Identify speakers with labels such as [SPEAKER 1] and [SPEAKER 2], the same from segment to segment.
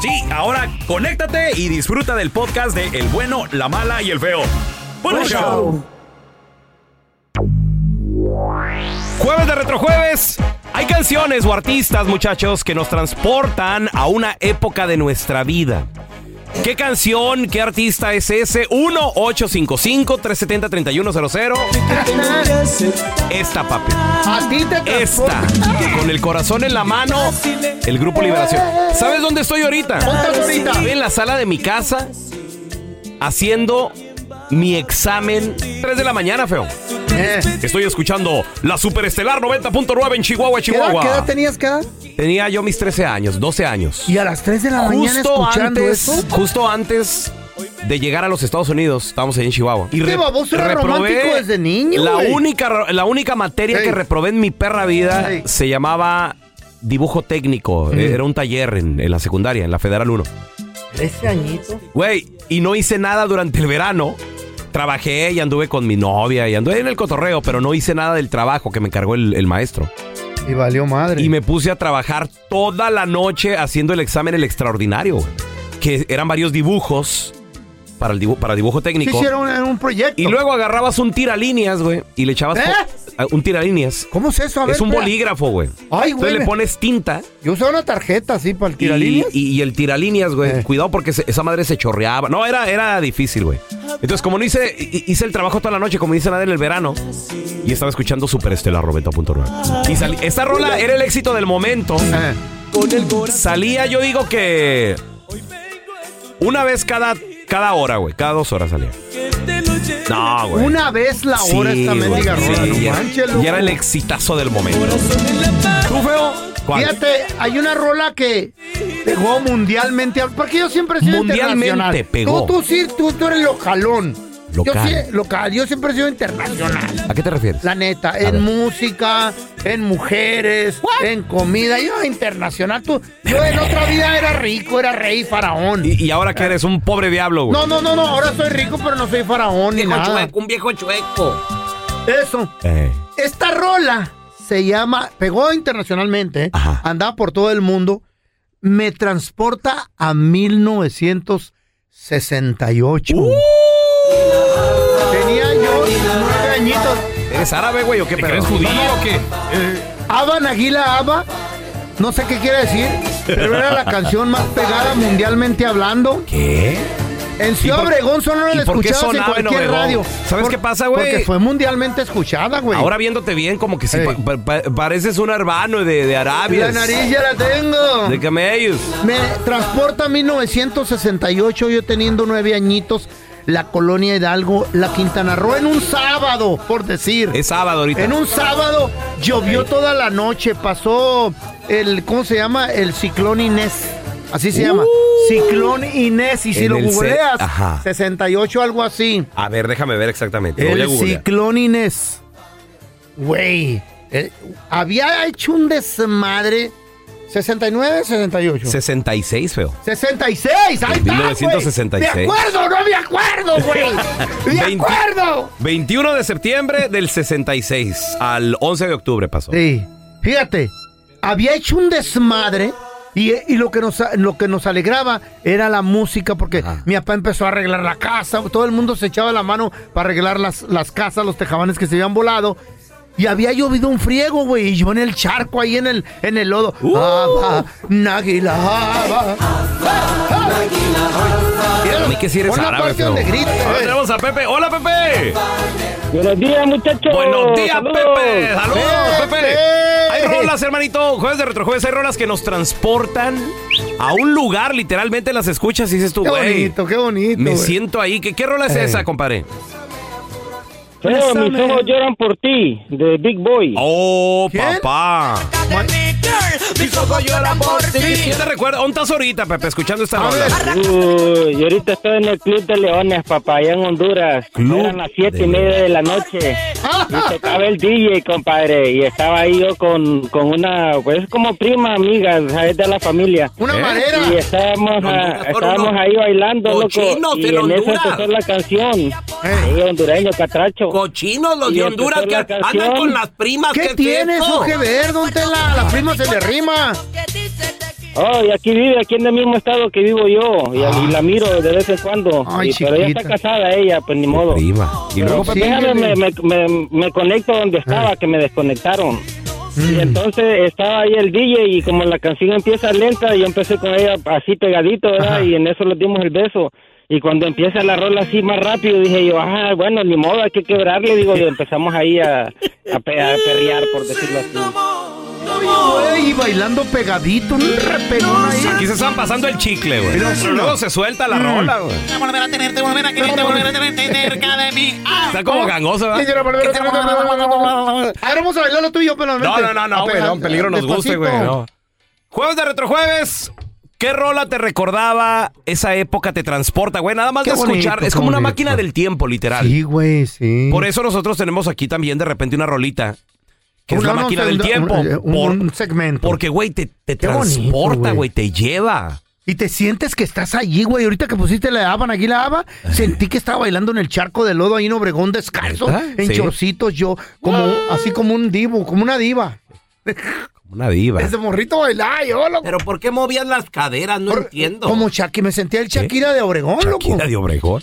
[SPEAKER 1] Sí, ahora conéctate y disfruta del podcast de El bueno, la mala y el feo. ¡Buen show. Jueves de Retrojueves. Hay canciones o artistas, muchachos, que nos transportan a una época de nuestra vida. ¿Qué canción, qué artista es ese? 1-855-370-3100. Esta, papi. Esta. Con el corazón en la mano, el Grupo Liberación. ¿Sabes dónde estoy ahorita? Estoy en la sala de mi casa haciendo mi examen 3 de la mañana, feo.
[SPEAKER 2] Eh,
[SPEAKER 1] Estoy escuchando la Superestelar 90.9 en Chihuahua,
[SPEAKER 2] ¿Qué edad,
[SPEAKER 1] Chihuahua.
[SPEAKER 2] qué edad tenías edad?
[SPEAKER 1] Tenía yo mis 13 años, 12 años.
[SPEAKER 2] Y a las 3 de la mañana
[SPEAKER 1] Justo
[SPEAKER 2] escuchando
[SPEAKER 1] antes,
[SPEAKER 2] eso.
[SPEAKER 1] justo antes de llegar a los Estados Unidos, estábamos ahí en Chihuahua. Y
[SPEAKER 2] baboso era romántico desde niño,
[SPEAKER 1] La
[SPEAKER 2] güey.
[SPEAKER 1] única, la única materia
[SPEAKER 2] Ey.
[SPEAKER 1] que reprobé en mi perra vida
[SPEAKER 2] Ey.
[SPEAKER 1] se llamaba dibujo técnico. Era un taller en, en la secundaria, en la Federal 1.
[SPEAKER 2] 13 añitos.
[SPEAKER 1] Güey, y no hice nada durante el verano. Trabajé y anduve con mi novia y anduve en el cotorreo, pero no hice nada del trabajo que me encargó el, el maestro.
[SPEAKER 2] Y valió madre.
[SPEAKER 1] Y me puse a trabajar toda la noche haciendo el examen el extraordinario, güey. que eran varios dibujos para el dibu- para dibujo
[SPEAKER 2] Sí,
[SPEAKER 1] técnico.
[SPEAKER 2] un, un proyecto.
[SPEAKER 1] Y luego agarrabas un tiralíneas, güey, y le echabas
[SPEAKER 2] ¿Eh?
[SPEAKER 1] po- un tiralíneas.
[SPEAKER 2] ¿Cómo es eso? A ver,
[SPEAKER 1] es un
[SPEAKER 2] espera.
[SPEAKER 1] bolígrafo, güey.
[SPEAKER 2] Ay, güey.
[SPEAKER 1] Entonces le pones tinta
[SPEAKER 2] Yo usaba una tarjeta así para el
[SPEAKER 1] y,
[SPEAKER 2] tiralíneas.
[SPEAKER 1] y- y el tiralíneas, güey.
[SPEAKER 2] Eh.
[SPEAKER 1] Cuidado porque se- esa madre se chorreaba. No, era, era difícil, güey. Entonces, como no hice, hi- hice el trabajo toda la noche, como no hice nada en el verano, y estaba escuchando Superestela Roberto.9. Y salí, esta rola era el éxito del momento.
[SPEAKER 2] Eh,
[SPEAKER 1] Salía, yo digo que una vez cada, cada hora, güey. Cada dos horas salía. No, güey.
[SPEAKER 2] Una vez la hora
[SPEAKER 1] Sí,
[SPEAKER 2] esta mendiga
[SPEAKER 1] sí,
[SPEAKER 2] rola, no
[SPEAKER 1] ya,
[SPEAKER 2] manches,
[SPEAKER 1] ya era el exitazo del momento. ¿Tú, feo? ¿Cuál?
[SPEAKER 2] Fíjate, hay una rola que pegó mundialmente. Porque yo siempre he sido
[SPEAKER 1] Mundialmente
[SPEAKER 2] internacional.
[SPEAKER 1] pegó.
[SPEAKER 2] Tú, tú sí, tú, tú eres localón.
[SPEAKER 1] Local.
[SPEAKER 2] Yo, sí, local. Yo siempre he sido internacional.
[SPEAKER 1] ¿A qué te refieres?
[SPEAKER 2] La neta, en música, en mujeres, en comida. Yo internacional. Tú, yo en otra vida era rico, era rey, faraón.
[SPEAKER 1] Y, y ahora que eres un pobre diablo, güey.
[SPEAKER 2] No, no, no, no. Ahora soy rico, pero no soy faraón ni nada.
[SPEAKER 1] un viejo chueco.
[SPEAKER 2] Eso.
[SPEAKER 1] Eh,
[SPEAKER 2] Esta rola se llama, pegó internacionalmente, ¿eh?
[SPEAKER 1] Ajá.
[SPEAKER 2] andaba por todo el mundo, me transporta a 1968.
[SPEAKER 1] Uh. ¿Eres árabe, güey, o qué? ¿Eres judío o qué?
[SPEAKER 2] Aba Naguila Aba, no sé qué quiere decir, pero era la canción más pegada mundialmente hablando.
[SPEAKER 1] ¿Qué?
[SPEAKER 2] En Ciudad
[SPEAKER 1] por-
[SPEAKER 2] Obregón solo la escuchabas en cualquier radio.
[SPEAKER 1] ¿Sabes qué pasa, güey?
[SPEAKER 2] Porque fue mundialmente escuchada, güey.
[SPEAKER 1] Ahora viéndote bien, como que si
[SPEAKER 2] Ey.
[SPEAKER 1] pa- pa- pa- pareces un hermano de, de Arabia.
[SPEAKER 2] la nariz ya la tengo.
[SPEAKER 1] De camellos.
[SPEAKER 2] Me transporta a 1968, yo teniendo nueve añitos. La colonia Hidalgo, la Quintana Roo, en un sábado, por decir.
[SPEAKER 1] Es sábado ahorita.
[SPEAKER 2] En un sábado llovió toda la noche, pasó el, ¿cómo se llama? El ciclón Inés. Así se llama. Ciclón Inés. Y si
[SPEAKER 1] Uh.
[SPEAKER 2] Lo googleas,
[SPEAKER 1] Ajá.
[SPEAKER 2] 68, algo así.
[SPEAKER 1] A ver, déjame ver exactamente. Voy a
[SPEAKER 2] El ciclón Inés. Güey. eh, había hecho un desmadre. 69, 68.
[SPEAKER 1] 66, feo.
[SPEAKER 2] 66, ahí está, güey.
[SPEAKER 1] 1966.
[SPEAKER 2] De acuerdo, no me acuerdo, güey. De
[SPEAKER 1] 20
[SPEAKER 2] acuerdo.
[SPEAKER 1] 21 de septiembre del 66 al 11 de octubre pasó.
[SPEAKER 2] Sí. Fíjate, había hecho un desmadre y, y lo, que nos, lo que nos alegraba era la música porque
[SPEAKER 1] Ajá.
[SPEAKER 2] mi papá empezó a arreglar la casa, todo el mundo se echaba la mano para arreglar las, las casas, los tejabanes que se habían volado. Y había llovido un friego, güey, y yo en el charco ahí en el, en el lodo.
[SPEAKER 1] Uh.
[SPEAKER 2] Aba, Náguila, aba. Mira,
[SPEAKER 1] A mí que si eres
[SPEAKER 2] pon la
[SPEAKER 1] árabe,
[SPEAKER 2] parte
[SPEAKER 1] feo.
[SPEAKER 2] donde grita,
[SPEAKER 1] A ver,
[SPEAKER 2] güey.
[SPEAKER 1] tenemos a Pepe. ¡Hola, Pepe!
[SPEAKER 3] Buenos días, muchachos.
[SPEAKER 1] Buenos días,
[SPEAKER 3] Saludos.
[SPEAKER 1] Pepe. Saludos, Pepe.
[SPEAKER 2] Pepe.
[SPEAKER 1] Hay rolas, hermanito. Jueves de retrojueves. Hay rolas que nos transportan a un lugar. Literalmente las escuchas y dices tú,
[SPEAKER 2] Qué
[SPEAKER 1] güey.
[SPEAKER 2] bonito, qué bonito.
[SPEAKER 1] Me
[SPEAKER 2] güey.
[SPEAKER 1] siento ahí. ¿Qué, qué rola es
[SPEAKER 2] Ey.
[SPEAKER 1] esa, compadre?
[SPEAKER 3] Feo, mis ojos lloran por ti, de Big Boy.
[SPEAKER 1] Oh,
[SPEAKER 2] ¿Quién?
[SPEAKER 1] papá. ¿Quién te recuerda? ¿Dónde estás ahorita, Pepe, escuchando esta
[SPEAKER 2] A
[SPEAKER 1] rola?
[SPEAKER 3] Uy, y ahorita estoy en el Club de Leones, papá, allá en Honduras.
[SPEAKER 1] Club
[SPEAKER 3] Eran las siete
[SPEAKER 1] de
[SPEAKER 3] y media de la noche. Y tocaba el DJ, compadre. Y estaba ahí yo con, con una, pues como prima, amiga, es de la familia.
[SPEAKER 2] Una
[SPEAKER 1] ¿Eh?
[SPEAKER 2] madera.
[SPEAKER 3] Y estábamos,
[SPEAKER 1] fueron
[SPEAKER 3] estábamos ahí bailando, loco.
[SPEAKER 1] cochinos
[SPEAKER 3] Y
[SPEAKER 1] en
[SPEAKER 3] eso empezó la canción. Ahí, hondureño, catracho.
[SPEAKER 1] Cochinos los
[SPEAKER 3] Y
[SPEAKER 1] de Honduras que andan con las primas.
[SPEAKER 2] ¿Qué tiene eso que ver? ¿Dónde la, la prima se le rima?
[SPEAKER 3] Oh, y aquí vive, aquí en el mismo estado que vivo yo. Y, y la miro de vez en cuando.
[SPEAKER 2] Ay,
[SPEAKER 3] Y- pero ella está casada, ella, pues ni modo.
[SPEAKER 1] Prima. Y luego,
[SPEAKER 2] sí.
[SPEAKER 3] Déjame, me, me, me, me conecto donde estaba, que me desconectaron. Y entonces estaba ahí el DJ y como la canción empieza lenta, yo empecé con ella así pegadito, ¿verdad?
[SPEAKER 2] Ajá.
[SPEAKER 3] Y en eso le dimos el beso. Y cuando empieza la rola así más rápido, dije yo, ah, bueno, ni modo, hay que quebrarle, digo, y empezamos ahí a, a, pe- a perrear, por decirlo así.
[SPEAKER 2] Güey, y bailando pegadito, un repegón ahí.
[SPEAKER 1] Aquí se están pasando el chicle, güey.
[SPEAKER 2] Pero
[SPEAKER 1] luego se suelta la rola, güey.
[SPEAKER 4] Volver a tenerte, volver a quererte, volver a tenerte cerca de mí. Ah.
[SPEAKER 1] Está como gangoso, ¿verdad?
[SPEAKER 2] Ahora vamos a bailarlo tú y yo, pero
[SPEAKER 1] No, no, no, no, güey. No, peligro nos guste, güey. no. Jueves de retrojueves. ¿Qué rola te recordaba esa época? Te transporta, güey. Nada más
[SPEAKER 2] Qué
[SPEAKER 1] de escuchar.
[SPEAKER 2] bonito,
[SPEAKER 1] es como una
[SPEAKER 2] bonito.
[SPEAKER 1] máquina del tiempo, literal.
[SPEAKER 2] Sí, güey, sí.
[SPEAKER 1] Por eso nosotros tenemos aquí también de repente una rolita. Que es la máquina
[SPEAKER 2] un-
[SPEAKER 1] del tiempo.
[SPEAKER 2] un-
[SPEAKER 1] Por-
[SPEAKER 2] un segmento.
[SPEAKER 1] Porque, güey, te, transporta,
[SPEAKER 2] güey.
[SPEAKER 1] Te lleva.
[SPEAKER 2] Y te sientes que estás allí, güey. Ahorita que pusiste la Haban, aquí la Haba, sentí que estaba bailando en el charco de lodo ahí en Obregón descalzo, en
[SPEAKER 1] Sí.
[SPEAKER 2] chorcitos yo, como así como un divo, como una diva.
[SPEAKER 1] Como una diva.
[SPEAKER 2] Ese morrito bailaba yo, loco.
[SPEAKER 1] Pero ¿por qué movías las caderas? No
[SPEAKER 2] Por-
[SPEAKER 1] entiendo.
[SPEAKER 2] Como Shakira, me sentía el Shakira de Obregón, loco.
[SPEAKER 1] Shakira de Obregón.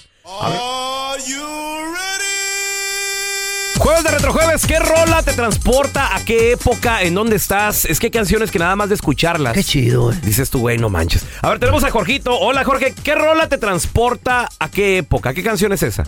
[SPEAKER 1] Jueves de Retrojueves, ¿qué rola te transporta? ¿A qué época? ¿En dónde estás? Es que hay canciones que nada más de escucharlas.
[SPEAKER 2] Qué chido, güey.
[SPEAKER 1] Dices tú, güey, no manches. A ver, tenemos a Jorgito. Hola, Jorge. ¿Qué rola te transporta? ¿A qué época? ¿Qué canción es esa?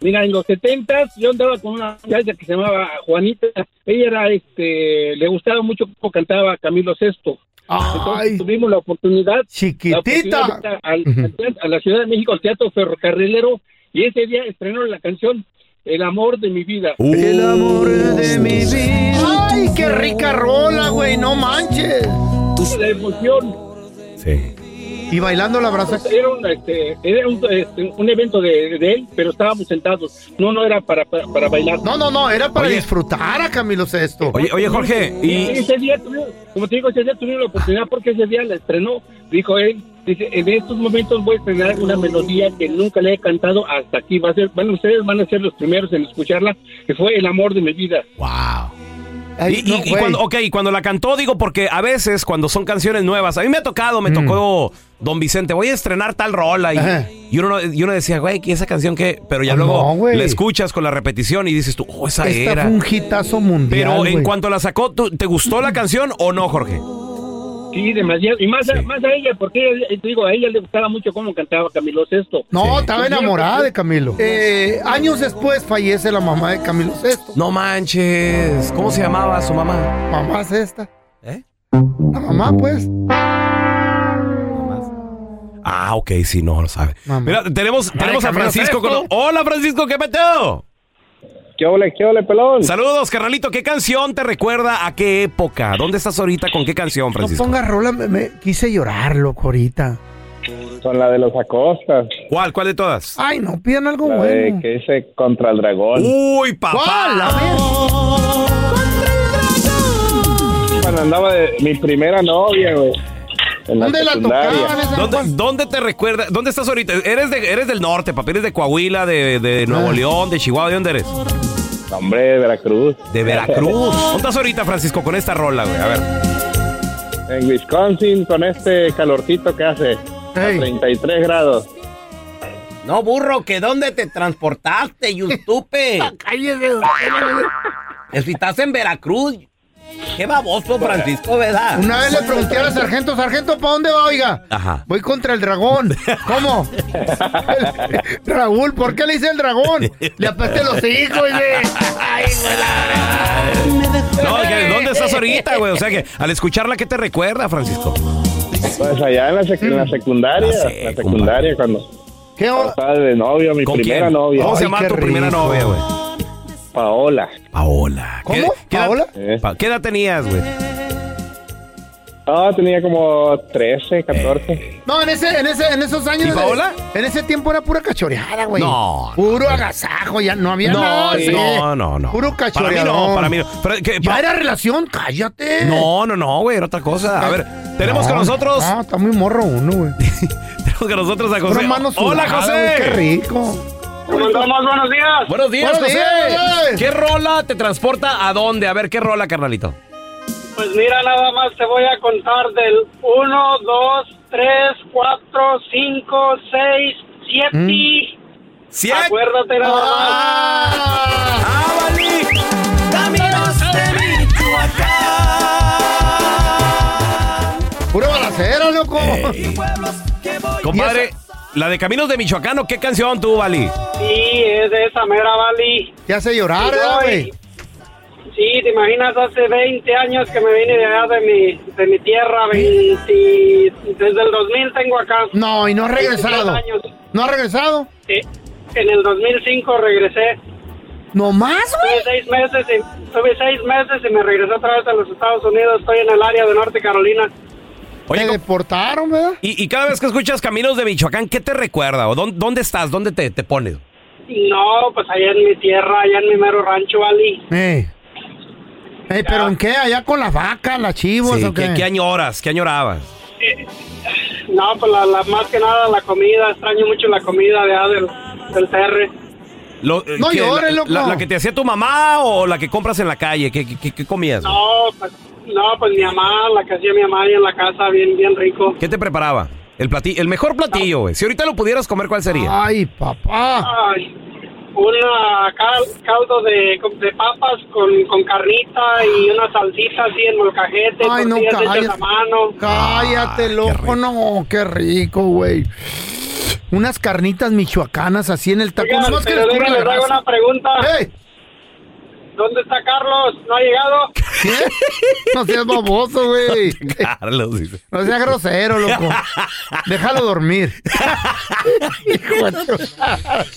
[SPEAKER 5] Mira, en los setentas yo andaba con una muchacha que se llamaba Juanita. Ella era, este, le gustaba mucho cómo cantaba Camilo Sesto. Entonces
[SPEAKER 2] Ay,
[SPEAKER 5] tuvimos la oportunidad, la oportunidad de
[SPEAKER 2] chiquitita.
[SPEAKER 5] ir a la Ciudad de México, al Teatro Ferrocarrilero, y ese día estrenaron la canción El amor de mi vida.
[SPEAKER 2] El amor de mi vida. Ay, qué rica rola, güey, no manches.
[SPEAKER 5] La emoción.
[SPEAKER 1] Sí.
[SPEAKER 2] Y bailando la brasa.
[SPEAKER 5] Era un, este, era un, este, un evento de, de él, pero estábamos sentados. No, no era para, para, para bailar.
[SPEAKER 2] No, no, no, era para
[SPEAKER 1] Oye.
[SPEAKER 2] disfrutar a Camilo Sesto.
[SPEAKER 1] Oye, oye, Jorge.
[SPEAKER 5] Y ese día tuvimos, como te digo, ese día tuvimos la oportunidad porque ese día la estrenó, dijo él, dice, en estos momentos voy a estrenar una melodía que nunca le he cantado hasta aquí, va a ser, bueno, ustedes van a ser los primeros en escucharla, que fue El amor de mi vida.
[SPEAKER 1] wow.
[SPEAKER 2] Ay,
[SPEAKER 1] Y,
[SPEAKER 2] no,
[SPEAKER 1] y- y
[SPEAKER 2] güey.
[SPEAKER 1] cuando, ok, y cuando la cantó, digo, porque a veces cuando son canciones nuevas, a mí me ha tocado, me tocó Don Vicente, voy a estrenar tal rola. Y, y uno, y uno decía, güey, ¿y esa canción qué? Pero ya
[SPEAKER 2] Ah,
[SPEAKER 1] luego
[SPEAKER 2] no,
[SPEAKER 1] la escuchas con la repetición y dices tú, oh, esa
[SPEAKER 2] Esta
[SPEAKER 1] era.
[SPEAKER 2] fue un hitazo mundial.
[SPEAKER 1] Pero en cuanto la sacó, ¿tú- ¿te gustó la canción o no, Jorge?
[SPEAKER 5] Sí, demasiado, y más, a, más a ella, porque ella, te digo, a ella le gustaba mucho cómo cantaba Camilo Sesto.
[SPEAKER 2] No,
[SPEAKER 1] Sí.
[SPEAKER 2] estaba enamorada de Camilo. Eh, años después fallece la mamá de Camilo Sesto.
[SPEAKER 1] No manches. ¿Cómo se llamaba su mamá?
[SPEAKER 2] Mamá es esta.
[SPEAKER 1] ¿Eh?
[SPEAKER 2] La mamá, pues.
[SPEAKER 1] Ah, ok, sí, no lo sabe.
[SPEAKER 2] Mamá.
[SPEAKER 1] Mira, tenemos, tenemos a Francisco con... Hola, Francisco, ¿qué peteo?
[SPEAKER 6] ¿Qué ole, qué ole, pelón?
[SPEAKER 1] Saludos, carnalito. ¿Qué canción te recuerda a qué época? ¿Dónde estás ahorita con qué canción,
[SPEAKER 2] No
[SPEAKER 1] Francisco?
[SPEAKER 2] pongas rola, me, me- quise llorar, loco, ahorita.
[SPEAKER 6] Con la de los Acostas.
[SPEAKER 1] ¿Cuál? ¿Cuál de todas?
[SPEAKER 2] Ay, no, pidan algo
[SPEAKER 6] La de que dice contra el dragón.
[SPEAKER 1] Uy, papá.
[SPEAKER 2] ¿Cuál? A ver.
[SPEAKER 6] Cuando andaba de mi primera novia, güey. En la
[SPEAKER 2] ¿Dónde la
[SPEAKER 6] secundaria.
[SPEAKER 2] tocaban esa?
[SPEAKER 1] ¿Dónde, dónde te recuerda? ¿Dónde estás ahorita? Eres, de, eres del norte, papi. Eres de Coahuila, de, de Nuevo
[SPEAKER 2] Ah.
[SPEAKER 1] León, de Chihuahua. ¿De dónde eres?
[SPEAKER 6] Hombre, de Veracruz.
[SPEAKER 1] De Veracruz. ¿Dónde estás ahorita, Francisco, con esta rola, güey? A ver.
[SPEAKER 6] en Wisconsin, con este calorcito que hace. A
[SPEAKER 2] Ey.
[SPEAKER 6] 33 grados.
[SPEAKER 1] No, burro, que dónde te transportaste, Yustupe.
[SPEAKER 2] Cállese.
[SPEAKER 1] si estás en Veracruz. Qué baboso, Francisco, ¿verdad?
[SPEAKER 2] Una vez le pregunté al sargento, sargento, ¿para dónde va, oiga?
[SPEAKER 1] Ajá.
[SPEAKER 2] Voy contra el dragón. ¿Cómo? Raúl, ¿por qué le hice el dragón? Le apesté los hijos, güey. Ay, güey.
[SPEAKER 1] No, ¿dónde estás ahorita, güey? O sea que al escucharla, ¿qué te recuerda, Francisco?
[SPEAKER 6] Pues allá en la, sec- en la secundaria.
[SPEAKER 1] Ya sé,
[SPEAKER 6] la secundaria, cuando
[SPEAKER 2] ¿Qué o-
[SPEAKER 6] estaba de novio, mi
[SPEAKER 1] ¿Con
[SPEAKER 6] primera
[SPEAKER 1] quién?
[SPEAKER 6] novia.
[SPEAKER 1] ¿Cómo se
[SPEAKER 2] Ay,
[SPEAKER 1] llama
[SPEAKER 2] qué
[SPEAKER 1] tu primera
[SPEAKER 2] rico.
[SPEAKER 1] novia, güey?
[SPEAKER 6] Paola.
[SPEAKER 1] Paola. ¿Qué-
[SPEAKER 2] ¿Cómo?
[SPEAKER 1] qué edad-
[SPEAKER 2] ¿Paola?
[SPEAKER 6] Eh.
[SPEAKER 1] ¿Qué edad tenías, güey?
[SPEAKER 6] Ah, tenía como 13, 14.
[SPEAKER 2] No, en ese, en ese, en esos años.
[SPEAKER 1] ¿Y Paola?
[SPEAKER 2] En ese tiempo era pura cachoreada, güey.
[SPEAKER 1] No,
[SPEAKER 2] Puro agasajo, ya no había
[SPEAKER 1] No,
[SPEAKER 2] nada.
[SPEAKER 1] no,
[SPEAKER 2] sí.
[SPEAKER 1] no, no.
[SPEAKER 2] Puro
[SPEAKER 1] Para mí no, para mí no. Pero, ¿qué-
[SPEAKER 2] Ya
[SPEAKER 1] pa-
[SPEAKER 2] era relación, cállate.
[SPEAKER 1] No, no, no, güey, era otra cosa. A ver, tenemos
[SPEAKER 2] No,
[SPEAKER 1] con nosotros.
[SPEAKER 2] No, está muy morro uno, güey.
[SPEAKER 1] Tenemos con nosotros a José. Hola, José.
[SPEAKER 2] Qué rico.
[SPEAKER 6] ¿Cómo andamos? Buenos días.
[SPEAKER 1] Buenos días,
[SPEAKER 2] Buenos
[SPEAKER 1] José.
[SPEAKER 2] días.
[SPEAKER 1] ¿Qué rola te transporta a dónde? A ver, ¿qué rola, carnalito?
[SPEAKER 7] Pues mira, nada más te voy a contar del 1, 2, 3, 4, 5, 6, 7.
[SPEAKER 1] ¿Siete?
[SPEAKER 7] Acuérdate nada más.
[SPEAKER 1] ¡Ah, Vali!
[SPEAKER 8] Caminos de Michoacán.
[SPEAKER 2] Pura balacera, loco.
[SPEAKER 1] Compadre, la de Caminos de Michoacán, ¿o ¿qué canción tú, Vali?
[SPEAKER 7] Sí, es de esa mera, Vali.
[SPEAKER 2] Te hace llorar,
[SPEAKER 7] Y
[SPEAKER 2] ¿verdad,
[SPEAKER 7] no,
[SPEAKER 2] güey?
[SPEAKER 7] Sí, te imaginas, hace 20 años que me vine de allá de mi, de mi tierra, 20, desde el 2000 tengo acá.
[SPEAKER 2] No, y no has
[SPEAKER 7] 22
[SPEAKER 2] regresado.
[SPEAKER 7] años.
[SPEAKER 2] ¿No has regresado?
[SPEAKER 7] Eh, en el 2005 regresé.
[SPEAKER 2] ¿No más,
[SPEAKER 7] Tuve
[SPEAKER 2] güey?
[SPEAKER 7] seis meses y, tuve seis meses y me regresé otra vez a los Estados Unidos. Estoy en el área de Norte Carolina.
[SPEAKER 1] Oye,
[SPEAKER 2] Te deportaron, ¿verdad?
[SPEAKER 1] y, y cada vez que escuchas Caminos de Michoacán, ¿qué te recuerda? ¿O dónde, dónde estás? ¿Dónde te, te pones?
[SPEAKER 7] No, pues allá en mi tierra, allá en mi mero rancho, Ali.
[SPEAKER 2] Eh. Eh, ¿Pero en qué? ¿Allá con las vacas, las chivos
[SPEAKER 1] Sí,
[SPEAKER 2] o qué?
[SPEAKER 1] ¿qué, qué añoras? ¿Qué añorabas?
[SPEAKER 7] No, pues la, la- más que nada la comida. Extraño mucho la comida de del, del terre.
[SPEAKER 1] Lo- eh,
[SPEAKER 2] No
[SPEAKER 1] ¿qué,
[SPEAKER 2] llores,
[SPEAKER 1] la,
[SPEAKER 2] loco.
[SPEAKER 1] La, la que te hacía tu mamá o la que compras en la calle? ¿Qué, qué- qué- qué comías?
[SPEAKER 7] No, pues, no, pues mi mamá, la que hacía mi mamá ahí en la casa, bien, bien rico.
[SPEAKER 1] ¿Qué te preparaba? El platillo, el mejor platillo, güey. Si ahorita lo pudieras comer, ¿cuál sería?
[SPEAKER 2] Ay, papá.
[SPEAKER 7] Ay, una cal- caldo de, de papas con, con carnita y una salsita así en molcajete,
[SPEAKER 2] Ay, no, cállate.
[SPEAKER 7] a mano.
[SPEAKER 2] Cállate,
[SPEAKER 1] Ah, qué
[SPEAKER 2] loco.
[SPEAKER 1] rico.
[SPEAKER 2] No, qué rico, güey. Unas carnitas michoacanas así en el taco.
[SPEAKER 7] Oiga,
[SPEAKER 2] nomás que
[SPEAKER 7] pero déjame,
[SPEAKER 2] grasa.
[SPEAKER 7] una pregunta. ¿Dónde está Carlos? ¿No ha llegado?
[SPEAKER 2] ¿Qué? No seas baboso, güey.
[SPEAKER 1] Carlos dice.
[SPEAKER 2] No seas grosero, loco. Déjalo dormir. Hijo de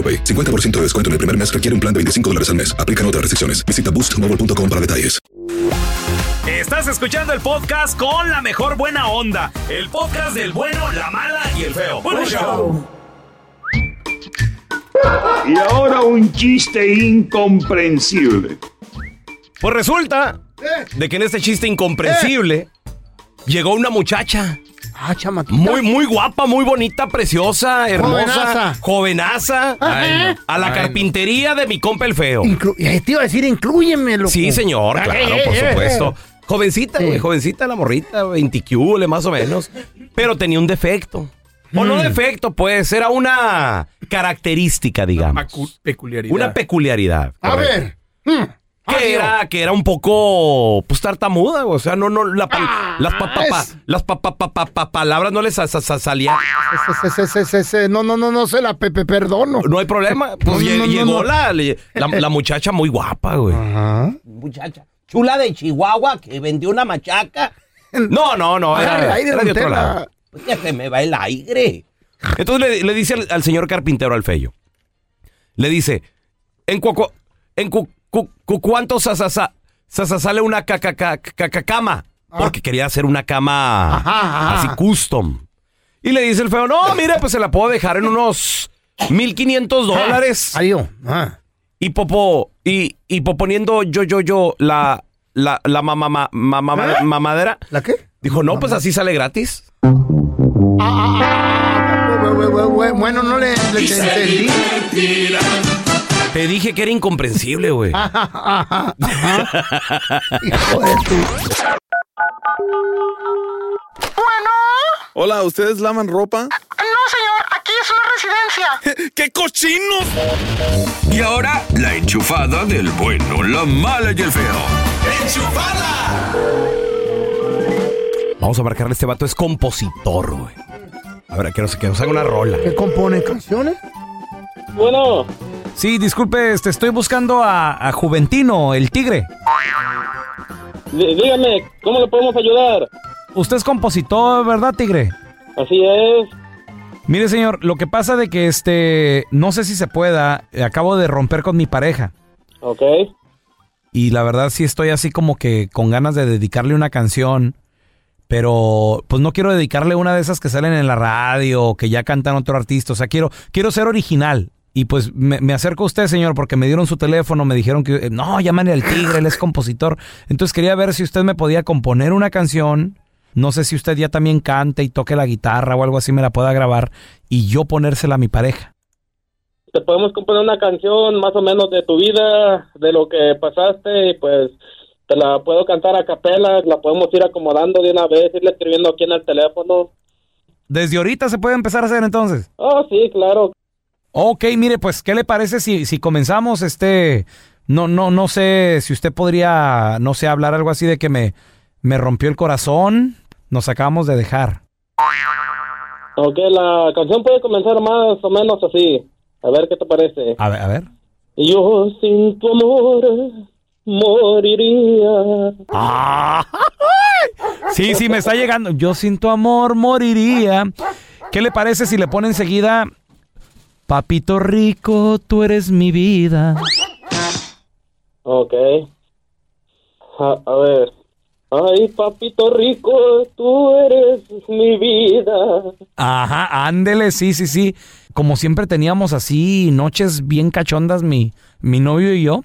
[SPEAKER 9] AroPay. 50% de descuento en el primer mes requiere un plan de 25 dólares al mes. Aplican otras restricciones. Visita boostmobile.com para detalles.
[SPEAKER 1] Estás escuchando el podcast con la mejor buena onda. El podcast del bueno, la mala y el feo. Bueno, show.
[SPEAKER 10] Y ahora un chiste incomprensible.
[SPEAKER 1] Pues resulta de que en este chiste incomprensible llegó una muchacha.
[SPEAKER 2] Ah, chamaquita.
[SPEAKER 1] Muy, muy guapa, muy bonita, preciosa, hermosa,
[SPEAKER 2] Jovenaza.
[SPEAKER 1] a la carpintería de mi compa el feo.
[SPEAKER 2] Inclu- eh, te iba a decir, inclúyeme, loco.
[SPEAKER 1] Sí, señor, claro,
[SPEAKER 2] eh,
[SPEAKER 1] por
[SPEAKER 2] eh,
[SPEAKER 1] supuesto. Jovencita,
[SPEAKER 2] Sí.
[SPEAKER 1] güey, jovencita la morrita, 20 cúbole, más o menos. Pero tenía un defecto. O no
[SPEAKER 2] Mm.
[SPEAKER 1] defecto, pues, era una característica, digamos.
[SPEAKER 11] peculiaridad.
[SPEAKER 1] Una peculiaridad.
[SPEAKER 2] A ver. Hmm.
[SPEAKER 1] Que era, que era un poco, pues, tartamuda, o sea, no, no, la pal- las, pa- pa- pa-
[SPEAKER 2] es-
[SPEAKER 1] las pa- pa- pa- pa- pa- palabras no les sa- salían.
[SPEAKER 2] No, no, no, no se la pepe perdono.
[SPEAKER 1] No hay problema. Pues
[SPEAKER 2] No,
[SPEAKER 1] lle-
[SPEAKER 2] no, no,
[SPEAKER 1] llegó
[SPEAKER 2] no.
[SPEAKER 1] La, le- la, la muchacha muy guapa, güey.
[SPEAKER 2] Ajá.
[SPEAKER 12] Muchacha chula de Chihuahua que vendió una machaca.
[SPEAKER 1] No, no, no,
[SPEAKER 2] Agarre
[SPEAKER 1] era,
[SPEAKER 2] don
[SPEAKER 1] de otro
[SPEAKER 2] Tela.
[SPEAKER 1] lado.
[SPEAKER 12] Pues que se me va el aire.
[SPEAKER 1] Entonces le, le dice al, al señor carpintero, al feyo. Le dice, en, cuaco- en cu- cu- cu- cuánto sa- sa- sa- sa- sa- sale una ca- ca- ca- ca- ca- cama? Porque quería hacer una cama
[SPEAKER 2] Ajá, ajá.
[SPEAKER 1] así custom. Y le dice el feo, no, mire, pues se la puedo dejar en unos 1500 dólares.
[SPEAKER 2] Adiós. Ah.
[SPEAKER 1] Y popo, y, y poponiendo yo, yo, yo, la, la, la mamá, ma- ma- ma-
[SPEAKER 2] ¿Eh?
[SPEAKER 1] mamadera.
[SPEAKER 2] ¿La qué?
[SPEAKER 1] Dijo, no, pues así sale gratis.
[SPEAKER 2] Ah, ah, ah, bu- bu- bu- bu- Bueno, no le, le entendí.
[SPEAKER 1] Te dije que era incomprensible, güey.
[SPEAKER 2] Ajá, ajá, ajá. Hijo de tu-
[SPEAKER 11] Hola, ¿ustedes lavan ropa?
[SPEAKER 13] No, señor, aquí es una residencia.
[SPEAKER 11] ¡Qué cochinos!
[SPEAKER 14] Y ahora, la enchufada del bueno, la mala y el feo.
[SPEAKER 1] Vamos a marcarle este vato, es compositor, güey. A ver, que nos, que nos haga una rola.
[SPEAKER 2] ¿Qué compone canciones?
[SPEAKER 6] Bueno,
[SPEAKER 15] Sí, disculpe, este, estoy buscando a, a Juventino, el tigre.
[SPEAKER 6] dí- dígame, ¿cómo le podemos ayudar?
[SPEAKER 15] Usted es compositor, ¿verdad, tigre?
[SPEAKER 6] Así es.
[SPEAKER 15] Mire, señor, lo que pasa de que este, no sé si se pueda, eh, acabo de romper con mi pareja
[SPEAKER 6] Ok.
[SPEAKER 15] y la verdad sí estoy así como que con ganas de dedicarle una canción, pero pues no quiero dedicarle una de esas que salen en la radio que ya cantan otro artista, o sea, quiero quiero ser original. Y pues me, me acerco a usted, señor, porque me dieron su teléfono, me dijeron que, eh, no, llámale al tigre, él es compositor. Entonces quería ver si usted me podía componer una canción. No sé si usted ya también cante y toque la guitarra o algo así, me la pueda grabar y yo ponérsela a mi pareja.
[SPEAKER 6] Te podemos componer una canción más o menos de tu vida, de lo que pasaste, y pues te la puedo cantar a capela, la podemos ir acomodando de una vez, irle escribiendo aquí en el teléfono.
[SPEAKER 15] Desde ahorita se puede empezar a hacer entonces.
[SPEAKER 6] Oh, sí, claro.
[SPEAKER 15] Ok, mire, pues, ¿qué le parece si, si comenzamos? Este, no, no, no sé si usted podría, no sé, hablar algo así de que me, me rompió el corazón. Nos acabamos de dejar.
[SPEAKER 6] Ok, la canción puede comenzar más o menos así. A ver qué te parece.
[SPEAKER 15] A ver, a ver.
[SPEAKER 6] Yo sin tu amor moriría.
[SPEAKER 15] Sí, sí, me está llegando. Yo sin tu amor moriría. ¿Qué le parece si le pone enseguida, papito rico, tú eres mi vida?
[SPEAKER 6] Ok. A, a ver. Ay, papito rico, tú eres mi vida.
[SPEAKER 15] Ajá, ándele, sí, sí, sí. Como siempre teníamos así noches bien cachondas mi, mi novio y yo.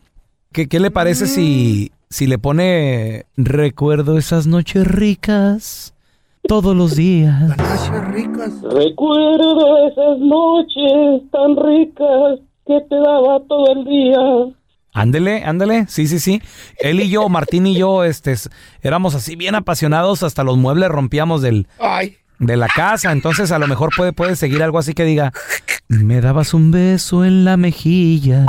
[SPEAKER 15] ¿Qué, qué le parece si, si le pone recuerdo esas noches ricas todos los días?
[SPEAKER 6] Recuerdo esas noches tan ricas que te daba todo el día.
[SPEAKER 15] Ándele, ándele, sí, sí, sí. Él y yo, Martín y yo, este, éramos así bien apasionados, hasta los muebles rompíamos del,
[SPEAKER 2] Ay.
[SPEAKER 15] de la casa. Entonces a lo mejor puede, puede seguir algo así que diga, Me dabas un beso en la mejilla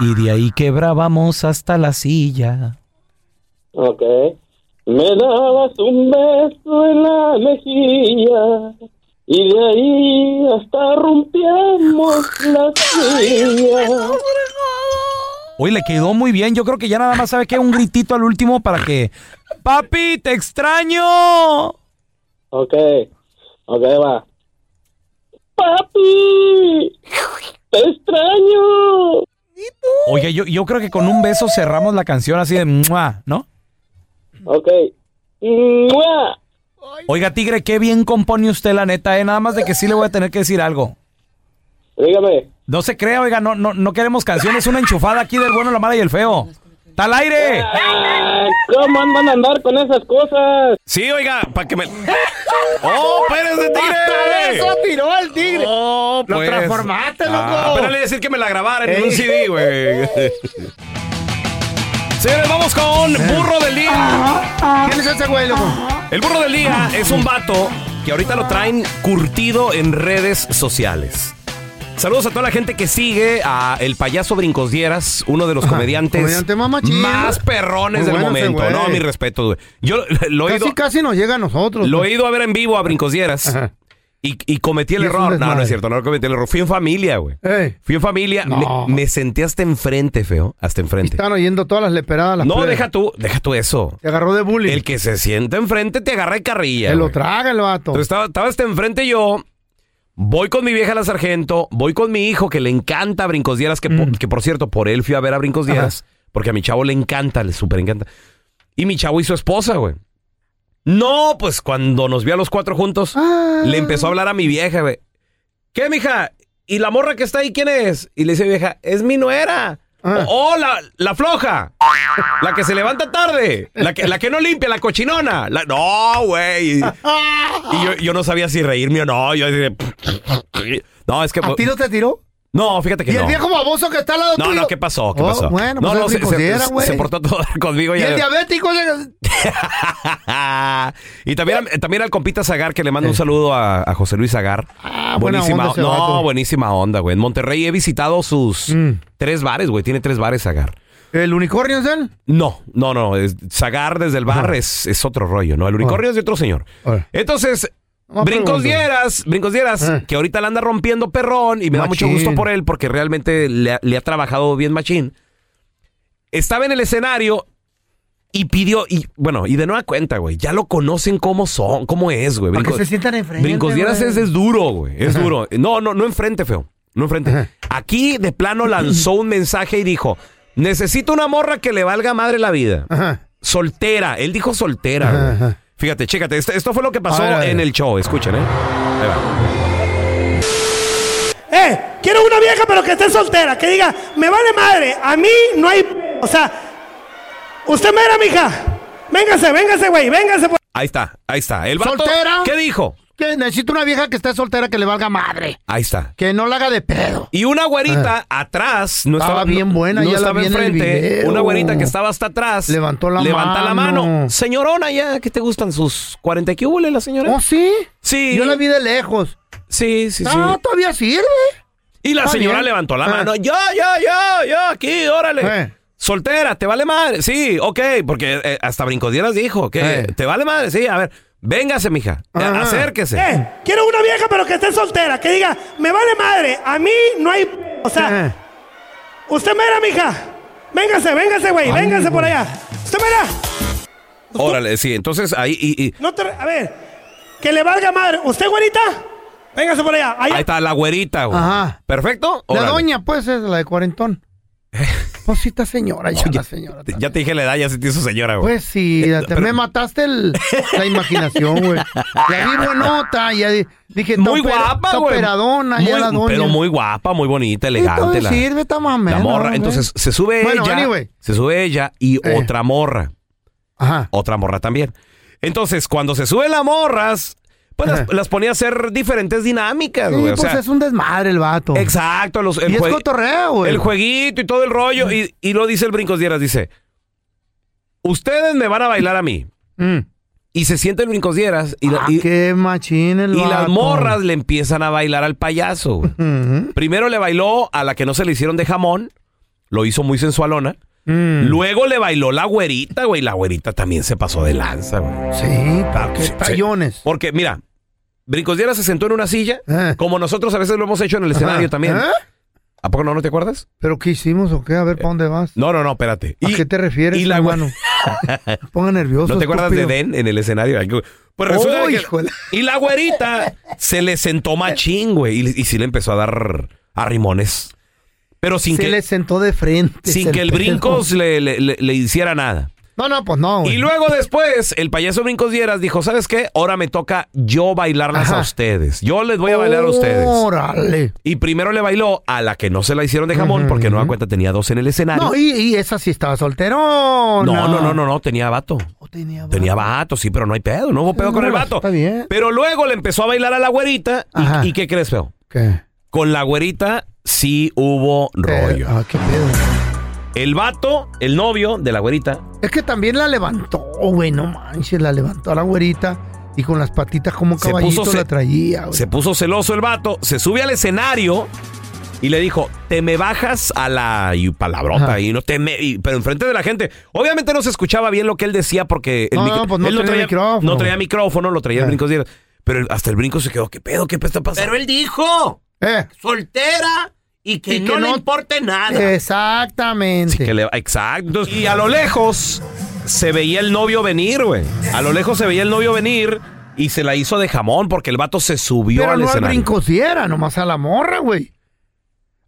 [SPEAKER 15] y de ahí quebrábamos hasta la silla.
[SPEAKER 6] Ok. Me dabas un beso en la mejilla y de ahí hasta rompíamos la silla.
[SPEAKER 15] Oye, le quedó muy bien. Yo creo que ya nada más sabe que un gritito al último para que. ¡Papi, te extraño!
[SPEAKER 6] Ok. Ok, va. Papi, te extraño.
[SPEAKER 15] Oye, yo, yo creo que con un beso cerramos la canción así de ¡mua! ¿no?
[SPEAKER 6] Ok. ¡Mua!
[SPEAKER 15] Oiga, Tigre, qué bien compone usted, la neta, ¿eh? Nada más de que sí le voy a tener que decir algo.
[SPEAKER 6] Dígame.
[SPEAKER 15] No se crea, oiga, no, no, no queremos canciones, una enchufada aquí del bueno, la mala y el feo. ¡Está al aire!
[SPEAKER 6] Ah, ¿Cómo andan a andar con esas cosas?
[SPEAKER 1] Sí, oiga, para que me. ¡Oh, espérese, tigre!
[SPEAKER 2] Eso tiró el tigre.
[SPEAKER 1] Oh,
[SPEAKER 2] Lo
[SPEAKER 1] pues.
[SPEAKER 2] transformaste, loco.
[SPEAKER 1] Ah, pero le decir que me la grabaran en un. CD, güey. Señores, vamos con Burro del Día.
[SPEAKER 2] ¿Quién es ese güey, loco?
[SPEAKER 1] El Burro del Día es un vato que ahorita lo traen curtido en redes sociales. Saludos a toda la gente que sigue a El Payaso Brincos Dieras, uno de los comediantes
[SPEAKER 2] comediante más
[SPEAKER 1] perrones
[SPEAKER 2] Muy
[SPEAKER 1] del
[SPEAKER 2] bueno ese
[SPEAKER 1] momento.
[SPEAKER 2] güey.
[SPEAKER 1] No, mi respeto, güey. Yo lo he ido,
[SPEAKER 2] Casi, casi nos llega a nosotros.
[SPEAKER 1] lo he ido a ver en vivo a Brincos Dieras. Y, y cometí el
[SPEAKER 2] Y es un
[SPEAKER 1] error. No, no
[SPEAKER 2] desmadre.
[SPEAKER 1] es cierto, no cometí el error. Fui en familia, güey.
[SPEAKER 2] Ey,
[SPEAKER 1] Fui en familia.
[SPEAKER 2] No.
[SPEAKER 1] Me, me senté hasta enfrente, feo. Hasta enfrente.
[SPEAKER 2] están oyendo todas las leperadas. Las
[SPEAKER 1] No,
[SPEAKER 2] plebes.
[SPEAKER 1] deja tú, deja tú eso.
[SPEAKER 2] Te agarró de bullying.
[SPEAKER 1] El que se sienta enfrente te agarra de carrilla.
[SPEAKER 2] Te lo
[SPEAKER 1] güey.
[SPEAKER 2] traga el vato.
[SPEAKER 1] Entonces estaba, estaba hasta enfrente yo. Voy con mi vieja la sargento, voy con mi hijo que le encanta Brincos Dieras, que, por, que por cierto, por él fui a ver a Brincos Dieras, porque a mi chavo le encanta, le súper encanta. Y mi chavo y su esposa, güey. No, pues cuando nos vio a los cuatro juntos, le empezó a hablar a mi vieja, güey. ¿Qué, mija? ¿Y la morra que está ahí quién es? Y le dice mi vieja, es mi nuera. Oh, oh, la, la floja. La que se levanta tarde. La que, la que no limpia, la cochinona. La- no, güey. Y yo, yo no sabía si reírme o no. Yo dije, no, es que.
[SPEAKER 2] ¿A ti no te tiró?
[SPEAKER 1] No, fíjate que
[SPEAKER 2] ¿Y
[SPEAKER 1] no.
[SPEAKER 2] el viejo baboso que está al lado
[SPEAKER 1] No,
[SPEAKER 2] tuyo?
[SPEAKER 1] no, ¿qué pasó? ¿Qué
[SPEAKER 2] Oh,
[SPEAKER 1] pasó?
[SPEAKER 2] bueno,
[SPEAKER 1] no,
[SPEAKER 2] pues
[SPEAKER 1] no,
[SPEAKER 2] es
[SPEAKER 1] se, se-
[SPEAKER 2] ricodiera,
[SPEAKER 1] se-
[SPEAKER 2] güey.
[SPEAKER 1] se portó todo conmigo.
[SPEAKER 2] ¿Y
[SPEAKER 1] ya-
[SPEAKER 2] el diabético?
[SPEAKER 1] y también, también al compita Zagar, que le mando un saludo a, a José Luis Zagar.
[SPEAKER 2] Ah, buena
[SPEAKER 1] buenísima
[SPEAKER 2] onda ese
[SPEAKER 1] No,
[SPEAKER 2] vato.
[SPEAKER 1] buenísima onda, güey. En Monterrey he visitado sus
[SPEAKER 2] Mm.
[SPEAKER 1] tres bares, güey. Tiene tres bares Zagar.
[SPEAKER 2] ¿El unicornio es él?
[SPEAKER 1] No, no, no. es- Zagar desde el bar es, es otro rollo, ¿no? El unicornio es de otro señor. Entonces, Brincos. Dieras, Brincos Dieras, que ahorita le anda rompiendo perrón y me da mucho gusto por él porque realmente le, ha- le ha trabajado bien machín. Estaba en el escenario y pidió, y bueno, y de nueva cuenta, güey, ya lo conocen cómo son, cómo es, güey. Brincos-
[SPEAKER 2] se sientan enfrente.
[SPEAKER 1] Brincos Dieras es, es duro, güey, es
[SPEAKER 2] Ajá.
[SPEAKER 1] duro. No, no, no enfrente, feo, no enfrente. Aquí de plano lanzó un mensaje y dijo, necesito una morra que le valga madre la vida. Soltera, él dijo soltera, güey. Fíjate, chécate, esto, esto fue lo que pasó
[SPEAKER 2] A ver, a ver.
[SPEAKER 1] en el show, escuchen, ¿eh? Ahí va.
[SPEAKER 16] Eh, quiero una vieja pero que esté soltera, que diga, me vale madre, a mí no hay... O sea, usted me era, mija. Véngase, véngase, güey, véngase. por-
[SPEAKER 1] Ahí está, ahí está. El vato,
[SPEAKER 2] ¿Soltera?
[SPEAKER 1] ¿Qué dijo?
[SPEAKER 2] Que necesito una vieja que esté soltera que le valga madre.
[SPEAKER 1] Ahí está.
[SPEAKER 2] Que no la haga de pedo.
[SPEAKER 1] Y una güerita atrás, no estaba,
[SPEAKER 2] Estaba bien buena,
[SPEAKER 1] no
[SPEAKER 2] ya
[SPEAKER 1] estaba
[SPEAKER 2] vi en el
[SPEAKER 1] enfrente.
[SPEAKER 2] video.
[SPEAKER 1] Una güerita que estaba hasta atrás.
[SPEAKER 2] Levantó la
[SPEAKER 1] levanta la
[SPEAKER 2] mano.
[SPEAKER 1] mano. Señorona, ya, ¿qué te gustan sus 40 que hubo la señora?
[SPEAKER 2] ¿Oh, sí?
[SPEAKER 1] Sí.
[SPEAKER 2] Yo la vi de lejos.
[SPEAKER 1] Sí, sí, sí.
[SPEAKER 2] Ah, todavía sirve.
[SPEAKER 1] Y la señora levantó la
[SPEAKER 2] Ah.
[SPEAKER 1] mano. Yo, yo, yo, yo, aquí, órale.
[SPEAKER 2] Eh.
[SPEAKER 1] Soltera, ¿te vale madre? Sí, ok, porque eh, hasta Brincodieras dijo que
[SPEAKER 2] Eh.
[SPEAKER 1] ¿te vale madre? Sí, a ver, véngase, mija,
[SPEAKER 2] Ajá.
[SPEAKER 1] acérquese.
[SPEAKER 16] Eh, quiero una vieja pero que esté soltera, que diga, me vale madre, a mí no hay... O sea,
[SPEAKER 2] Eh.
[SPEAKER 16] usted me era, mija. Véngase, véngase, güey, véngase por allá. Usted me era.
[SPEAKER 1] Órale, sí, entonces ahí, y- y-
[SPEAKER 16] No te... A ver, que le valga madre. ¿Usted, güerita? Véngase por allá. Allá.
[SPEAKER 1] ahí está la güerita, güey.
[SPEAKER 2] Ajá.
[SPEAKER 1] ¿Perfecto?
[SPEAKER 2] La doña, pues, es la de cuarentón. Pues sí, está señora, ya la señora.
[SPEAKER 1] Ya te dije la edad, ya sentí su señora, güey.
[SPEAKER 2] Pues sí,
[SPEAKER 1] Eh,
[SPEAKER 2] te
[SPEAKER 1] pero-
[SPEAKER 2] me mataste el- la imaginación, güey. La vi buenota, ya di- dije,
[SPEAKER 1] muy guapa, güey.
[SPEAKER 2] operadona, ya la doña.
[SPEAKER 1] Pero muy guapa, muy bonita, elegante. La,
[SPEAKER 2] sirve, está más o
[SPEAKER 1] la morra. Entonces se sube
[SPEAKER 2] Bueno,
[SPEAKER 1] ella.
[SPEAKER 2] anyway.
[SPEAKER 1] Se sube ella y
[SPEAKER 2] Eh.
[SPEAKER 1] otra morra.
[SPEAKER 2] Ajá.
[SPEAKER 1] Otra morra también. Entonces, cuando se suben las morras, pues las, las ponía a hacer diferentes dinámicas,
[SPEAKER 2] Sí,
[SPEAKER 1] güey. o
[SPEAKER 2] pues
[SPEAKER 1] sea,
[SPEAKER 2] es un desmadre el vato.
[SPEAKER 1] Exacto, los, el,
[SPEAKER 2] Y es cotorreo, güey.
[SPEAKER 1] el jueguito y todo el rollo. Y, y lo dice el Brincos Dieras, dice, ustedes me van a bailar a mí.
[SPEAKER 2] Mm.
[SPEAKER 1] y se siente el brincos dieras y,
[SPEAKER 2] Ah,
[SPEAKER 1] y-
[SPEAKER 2] qué machín el
[SPEAKER 1] y las morras le empiezan a bailar al payaso. güey. Primero le bailó a la que no se le hicieron de jamón, lo hizo muy sensualona.
[SPEAKER 2] Mm.
[SPEAKER 1] Luego le bailó la güerita, güey. La güerita también se pasó de lanza, güey.
[SPEAKER 2] Sí, porque
[SPEAKER 1] sí, sí.
[SPEAKER 2] tallones.
[SPEAKER 1] Porque, mira, Brincos Dieras se sentó en una silla,
[SPEAKER 2] Eh.
[SPEAKER 1] como nosotros a veces lo hemos hecho en el escenario
[SPEAKER 2] Ajá.
[SPEAKER 1] también.
[SPEAKER 2] ¿Eh?
[SPEAKER 1] ¿A poco no, no te acuerdas?
[SPEAKER 2] ¿Pero qué hicimos o qué? A ver, ¿para dónde vas?
[SPEAKER 1] No, no, no, espérate.
[SPEAKER 2] ¿A qué te refieres,
[SPEAKER 1] y la
[SPEAKER 2] hermano? Ponga nervioso.
[SPEAKER 1] ¿No te acuerdas de. Den en el escenario? Pues resulta
[SPEAKER 2] Oh,
[SPEAKER 1] que-
[SPEAKER 2] híjole.
[SPEAKER 1] Y la güerita se le sentó machín, güey. Y, y sí le empezó a dar arrimones. Pero sin
[SPEAKER 2] Se
[SPEAKER 1] que,
[SPEAKER 2] le sentó de frente.
[SPEAKER 1] sin que el brincos le, le- le- le hiciera nada.
[SPEAKER 2] No, no, pues no, güey.
[SPEAKER 1] Y luego después, el payaso Brincos Dieras dijo, ¿sabes qué? Ahora me toca yo bailarlas a ustedes. Yo les voy a bailar a ustedes.
[SPEAKER 2] Órale.
[SPEAKER 1] Y primero le bailó a la que no se la hicieron de jamón, porque no da cuenta tenía dos en el escenario.
[SPEAKER 2] No, y, y esa sí estaba solterona.
[SPEAKER 1] No, no, no, no, no, tenía vato. tenía vato. sí, pero no hay pedo, no hubo pedo con el vato.
[SPEAKER 2] Está bien.
[SPEAKER 1] Pero luego le empezó a bailar a la güerita.
[SPEAKER 2] Ajá.
[SPEAKER 1] ¿Y, y qué crees, feo?
[SPEAKER 2] ¿Qué?
[SPEAKER 1] Con la güerita sí hubo rollo.
[SPEAKER 2] Ah, qué pedo.
[SPEAKER 1] El vato, el novio de la güerita,
[SPEAKER 2] Es que también la levantó, güey, no manches, la levantó a la güerita y con las patitas como
[SPEAKER 1] Se
[SPEAKER 2] caballito
[SPEAKER 1] puso
[SPEAKER 2] la traía, güey.
[SPEAKER 1] se puso celoso el vato, se sube al escenario y le dijo, te me bajas a la y palabrota
[SPEAKER 2] Ajá.
[SPEAKER 1] y no te me, y- pero enfrente de la gente. Obviamente no se escuchaba bien lo que él decía porque el
[SPEAKER 2] No,
[SPEAKER 1] micro-
[SPEAKER 2] no, pues no
[SPEAKER 1] él
[SPEAKER 2] tenía micrófono.
[SPEAKER 1] no traía micrófono, lo traía el
[SPEAKER 2] Eh.
[SPEAKER 1] brinco Dieras. Pero hasta el brinco se quedó, ¿qué pedo? ¿Qué está pasando?
[SPEAKER 12] Pero él dijo,
[SPEAKER 2] Eh,
[SPEAKER 12] soltera y que
[SPEAKER 2] Y
[SPEAKER 12] no
[SPEAKER 2] que
[SPEAKER 12] le
[SPEAKER 2] no-
[SPEAKER 12] importe nada.
[SPEAKER 2] exactamente.
[SPEAKER 1] Sí, que le- exacto. Entonces, Y a lo lejos se veía el novio venir, güey. A lo lejos se veía el novio venir y se la hizo de jamón porque el vato se subió
[SPEAKER 2] Pero
[SPEAKER 1] al
[SPEAKER 2] no al
[SPEAKER 1] escenario.
[SPEAKER 2] brincosiera, nomás a la morra, güey.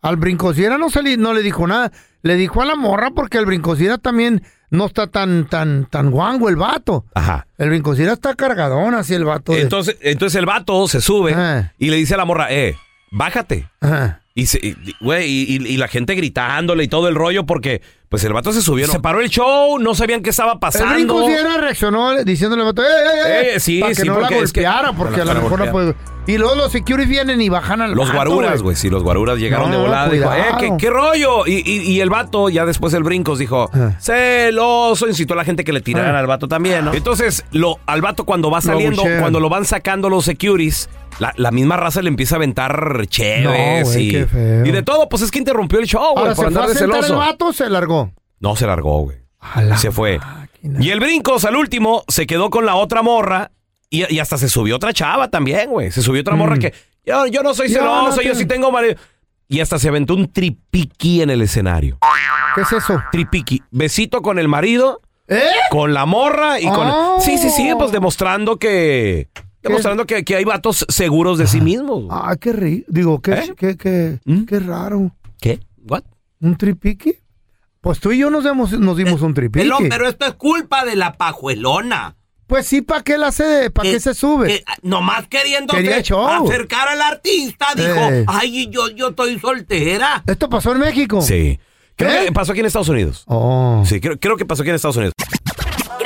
[SPEAKER 2] Al brincosiera no, se le, no le dijo nada. Le dijo a la morra porque el brincosiera también no está tan, tan, tan guango el vato.
[SPEAKER 1] Ajá.
[SPEAKER 2] El brincosiera está cargadón así el vato. de-
[SPEAKER 1] Entonces, entonces el vato se sube
[SPEAKER 2] Ajá.
[SPEAKER 1] y le dice a la morra, eh, bájate.
[SPEAKER 2] Ajá.
[SPEAKER 1] Y, se- y- güey, y, y- y la gente gritándole y todo el rollo porque pues el vato se subió. Se paró el show, no sabían qué estaba
[SPEAKER 2] El
[SPEAKER 1] pasando.
[SPEAKER 2] brincosiera reaccionó diciéndole al vato, ¡eh, eh, eh!
[SPEAKER 1] Eh, sí,
[SPEAKER 2] para que no la
[SPEAKER 1] porque es que-
[SPEAKER 2] golpeara, porque a lo mejor la
[SPEAKER 1] golpear.
[SPEAKER 2] puede... Y luego los security vienen y bajan al
[SPEAKER 1] Los
[SPEAKER 2] vato,
[SPEAKER 1] guaruras, güey, sí, los guaruras llegaron
[SPEAKER 2] No,
[SPEAKER 1] de volada. Dijo, eh. ¿qué, qué rollo? Y, y- y el vato, ya después el brincos, dijo, celoso, incitó a la gente que le tiraran
[SPEAKER 2] Ah.
[SPEAKER 1] al vato también, ¿no? Entonces, lo, al vato cuando va saliendo, cuando lo van sacando los securities, la, la misma raza le empieza a aventar cheves
[SPEAKER 2] No, güey,
[SPEAKER 1] y,
[SPEAKER 2] qué feo.
[SPEAKER 1] y de todo, pues es que interrumpió el show, güey,
[SPEAKER 2] Ahora,
[SPEAKER 1] por
[SPEAKER 2] ¿se fue
[SPEAKER 1] andar
[SPEAKER 2] a
[SPEAKER 1] de
[SPEAKER 2] sentar el
[SPEAKER 1] celoso.
[SPEAKER 2] vato o se largó?
[SPEAKER 1] No, se largó, güey. Se fue. Y el brincos, al último, se quedó con la otra morra y, y hasta se subió otra chava también, güey. Se subió otra morra
[SPEAKER 2] Mm.
[SPEAKER 1] que yo, yo no soy
[SPEAKER 2] Yo
[SPEAKER 1] celoso,
[SPEAKER 2] no
[SPEAKER 1] yo sí tengo marido. Y hasta se aventó un tripiqui en el escenario.
[SPEAKER 2] ¿Qué es eso?
[SPEAKER 1] Tripiqui. Besito con el marido,
[SPEAKER 2] ¿Eh?
[SPEAKER 1] con la morra y con...
[SPEAKER 2] Oh.
[SPEAKER 1] Sí, sí, sí, pues demostrando que... Demostrando que, que hay vatos seguros de sí mismos.
[SPEAKER 2] Ah, qué rico. Digo, qué,
[SPEAKER 1] ¿Eh?
[SPEAKER 2] qué, qué,
[SPEAKER 1] ¿Mm?
[SPEAKER 2] qué raro.
[SPEAKER 1] ¿Qué? ¿What?
[SPEAKER 2] ¿Un tripiqui? Pues tú y yo nos, demos, nos dimos un tripiqui.
[SPEAKER 12] Pelón, pero esto es culpa de la pajuelona.
[SPEAKER 2] Pues sí, ¿para qué la hace? ¿Para qué se sube?
[SPEAKER 12] Ah, nomás queriendo acercar al artista, dijo,
[SPEAKER 2] Eh.
[SPEAKER 12] ay, yo, yo estoy soltera.
[SPEAKER 2] ¿Esto pasó en México?
[SPEAKER 1] Sí. Creo
[SPEAKER 2] ¿Eh?
[SPEAKER 1] que pasó aquí en Estados Unidos.
[SPEAKER 2] Oh.
[SPEAKER 1] Sí, creo, creo que pasó aquí en Estados Unidos.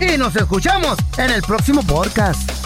[SPEAKER 2] Y nos escuchamos en el próximo podcast.